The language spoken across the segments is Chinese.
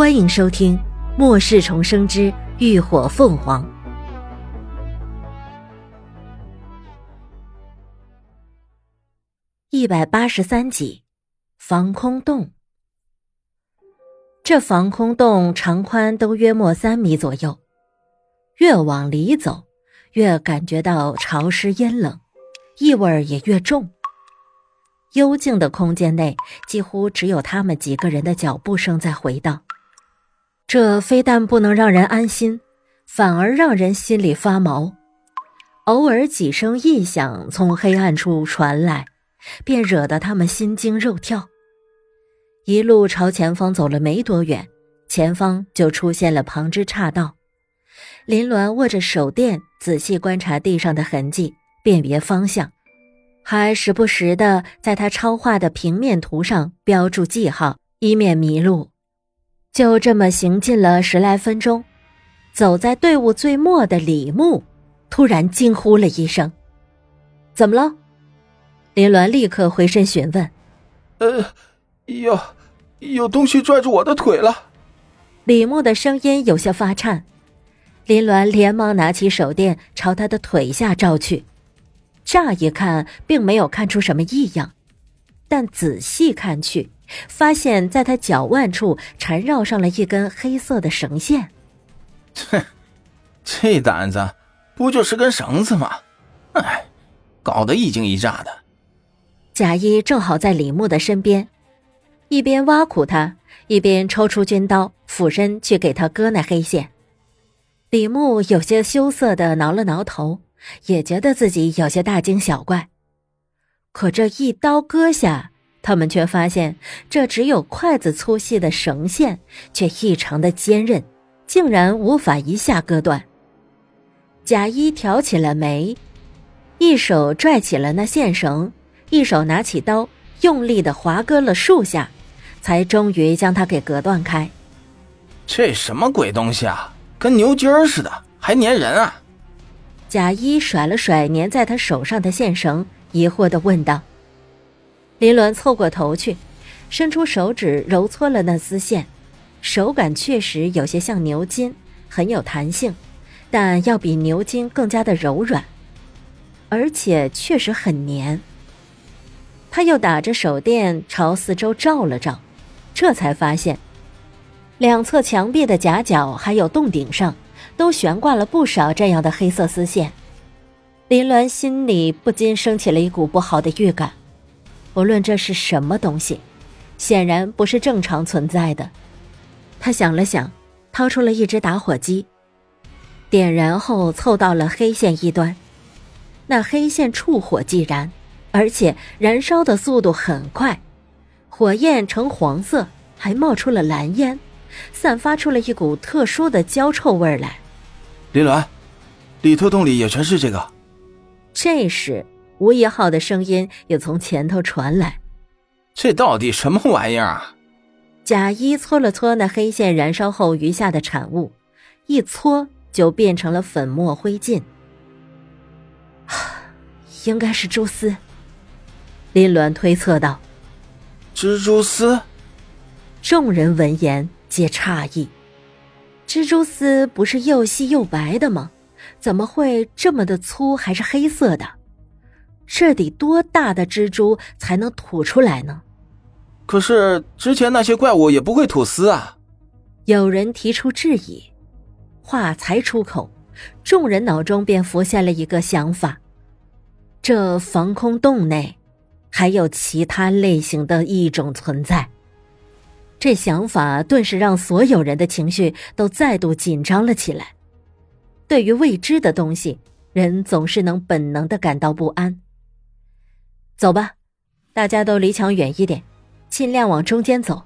欢迎收听《末世重生之浴火凤凰》一百八十三集。防空洞，这防空洞长宽都约莫三米左右，越往里走，越感觉到潮湿阴冷，异味也越重。幽静的空间内，几乎只有他们几个人的脚步声在回荡。这非但不能让人安心，反而让人心里发毛。偶尔几声异响从黑暗处传来，便惹得他们心惊肉跳。一路朝前方走了没多远，前方就出现了旁支岔道。林鸾握着手电，仔细观察地上的痕迹，辨别方向，还时不时的在他抄画的平面图上标注记号，以免迷路。就这么行进了十来分钟，走在队伍最末的李牧突然惊呼了一声：“怎么了？”林鸾立刻回身询问：“呃，有有东西拽住我的腿了。”李牧的声音有些发颤。林鸾连忙拿起手电朝他的腿下照去，乍一看并没有看出什么异样，但仔细看去。发现，在他脚腕处缠绕上了一根黑色的绳线。哼，这胆子，不就是根绳子吗？哎，搞得一惊一乍的。贾一正好在李牧的身边，一边挖苦他，一边抽出军刀，俯身去给他割那黑线。李牧有些羞涩的挠了挠头，也觉得自己有些大惊小怪。可这一刀割下。他们却发现，这只有筷子粗细的绳线，却异常的坚韧，竟然无法一下割断。贾一挑起了眉，一手拽起了那线绳，一手拿起刀，用力的划割了数下，才终于将它给割断开。这什么鬼东西啊？跟牛筋儿似的，还粘人啊！贾一甩了甩粘在他手上的线绳，疑惑的问道。林鸾凑过头去，伸出手指揉搓了那丝线，手感确实有些像牛筋，很有弹性，但要比牛筋更加的柔软，而且确实很黏。他又打着手电朝四周照了照，这才发现，两侧墙壁的夹角还有洞顶上，都悬挂了不少这样的黑色丝线。林鸾心里不禁升起了一股不好的预感。无论这是什么东西，显然不是正常存在的。他想了想，掏出了一只打火机，点燃后凑到了黑线一端。那黑线触火即燃，而且燃烧的速度很快，火焰呈黄色，还冒出了蓝烟，散发出了一股特殊的焦臭味来。林鸾，里头洞里也全是这个。这时。吴一浩的声音也从前头传来：“这到底什么玩意儿啊？”贾一搓了搓那黑线燃烧后余下的产物，一搓就变成了粉末灰烬。应该是蛛丝，林鸾推测道。蜘蛛丝。众人闻言皆诧异：蜘蛛丝不是又细又白的吗？怎么会这么的粗，还是黑色的？这得多大的蜘蛛才能吐出来呢？可是之前那些怪物也不会吐丝啊！有人提出质疑，话才出口，众人脑中便浮现了一个想法：这防空洞内还有其他类型的异种存在。这想法顿时让所有人的情绪都再度紧张了起来。对于未知的东西，人总是能本能的感到不安。走吧，大家都离墙远一点，尽量往中间走。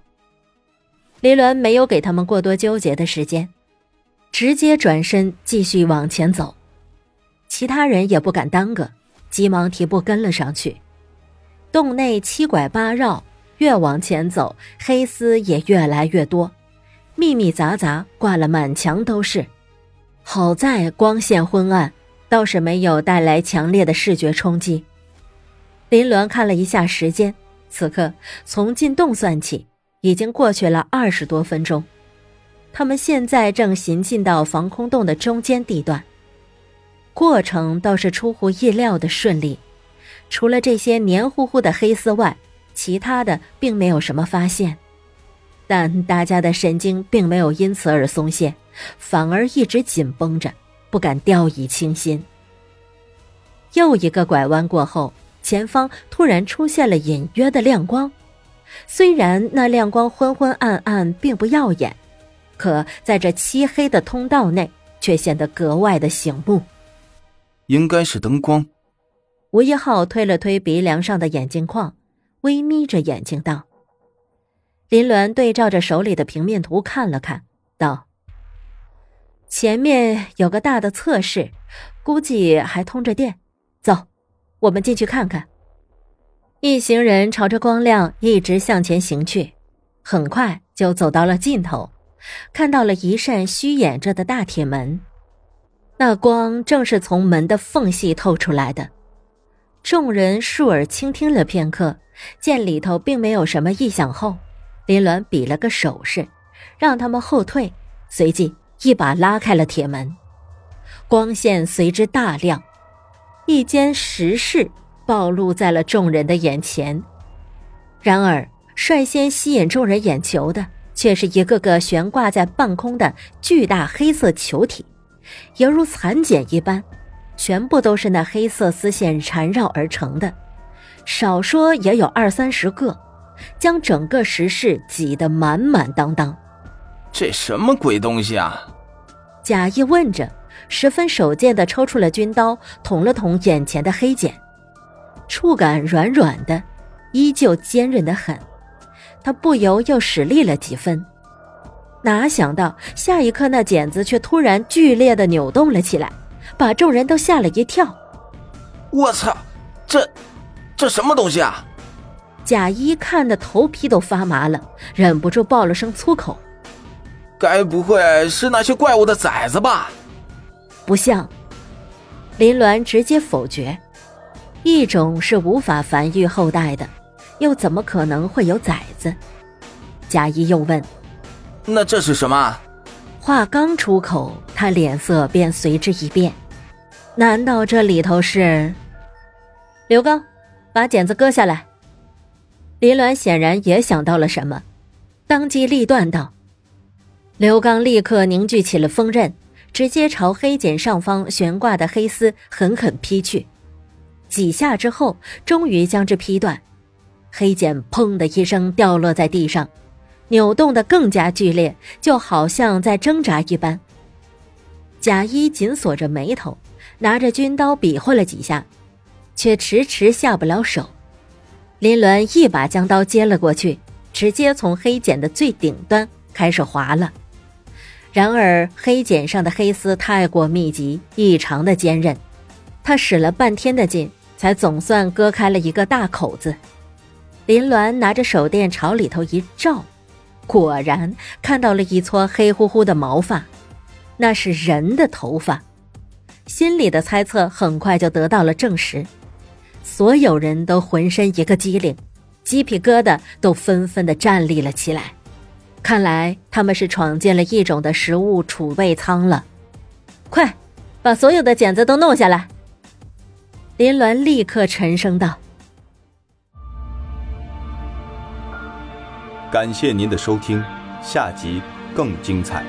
林伦没有给他们过多纠结的时间，直接转身继续往前走。其他人也不敢耽搁，急忙提步跟了上去。洞内七拐八绕，越往前走，黑丝也越来越多，密密匝匝，挂了满墙都是。好在光线昏暗，倒是没有带来强烈的视觉冲击。林鸾看了一下时间，此刻从进洞算起，已经过去了二十多分钟。他们现在正行进到防空洞的中间地段。过程倒是出乎意料的顺利，除了这些黏糊糊的黑丝外，其他的并没有什么发现。但大家的神经并没有因此而松懈，反而一直紧绷着，不敢掉以轻心。又一个拐弯过后，前方突然出现了隐约的亮光，虽然那亮光昏昏暗暗，并不耀眼，可在这漆黑的通道内，却显得格外的醒目。应该是灯光。吴一浩推了推鼻梁上的眼镜框，微眯着眼睛道。林鸾对照着手里的平面图看了看，道：“前面有个大的测试，估计还通着电。走，我们进去看看。”一行人朝着光亮一直向前行去，很快就走到了尽头，看到了一扇虚掩着的大铁门，那光正是从门的缝隙透出来的。众人竖耳倾听了片刻，见里头并没有什么异响后。林鸾比了个手势，让他们后退，随即一把拉开了铁门，光线随之大亮，一间石室暴露在了众人的眼前。然而，率先吸引众人眼球的，却是一个个悬挂在半空的巨大黑色球体，犹如蚕茧一般，全部都是那黑色丝线缠绕而成的，少说也有二三十个。将整个石室挤得满满当当，这什么鬼东西啊？贾谊问着，十分手贱的抽出了军刀，捅了捅眼前的黑茧，触感软软的，依旧坚韧的很。他不由又使力了几分，哪想到下一刻那茧子却突然剧烈的扭动了起来，把众人都吓了一跳。我操，这这什么东西啊？贾一看的头皮都发麻了，忍不住爆了声粗口：“该不会是那些怪物的崽子吧？”不像。林鸾直接否决：“一种是无法繁育后代的，又怎么可能会有崽子？”贾谊又问：“那这是什么？”话刚出口，他脸色便随之一变：“难道这里头是？”刘刚，把剪子割下来。林鸾显然也想到了什么，当机立断道：“刘刚，立刻凝聚起了锋刃，直接朝黑茧上方悬挂的黑丝狠狠劈去。几下之后，终于将之劈断。黑茧砰的一声掉落在地上，扭动的更加剧烈，就好像在挣扎一般。贾一紧锁着眉头，拿着军刀比划了几下，却迟迟下不了手。”林鸾一把将刀接了过去，直接从黑茧的最顶端开始划了。然而黑茧上的黑丝太过密集，异常的坚韧，他使了半天的劲，才总算割开了一个大口子。林鸾拿着手电朝里头一照，果然看到了一撮黑乎乎的毛发，那是人的头发。心里的猜测很快就得到了证实。所有人都浑身一个机灵，鸡皮疙瘩都纷纷的站立了起来。看来他们是闯进了异种的食物储备仓了。快，把所有的茧子都弄下来！林鸾立刻沉声道。感谢您的收听，下集更精彩。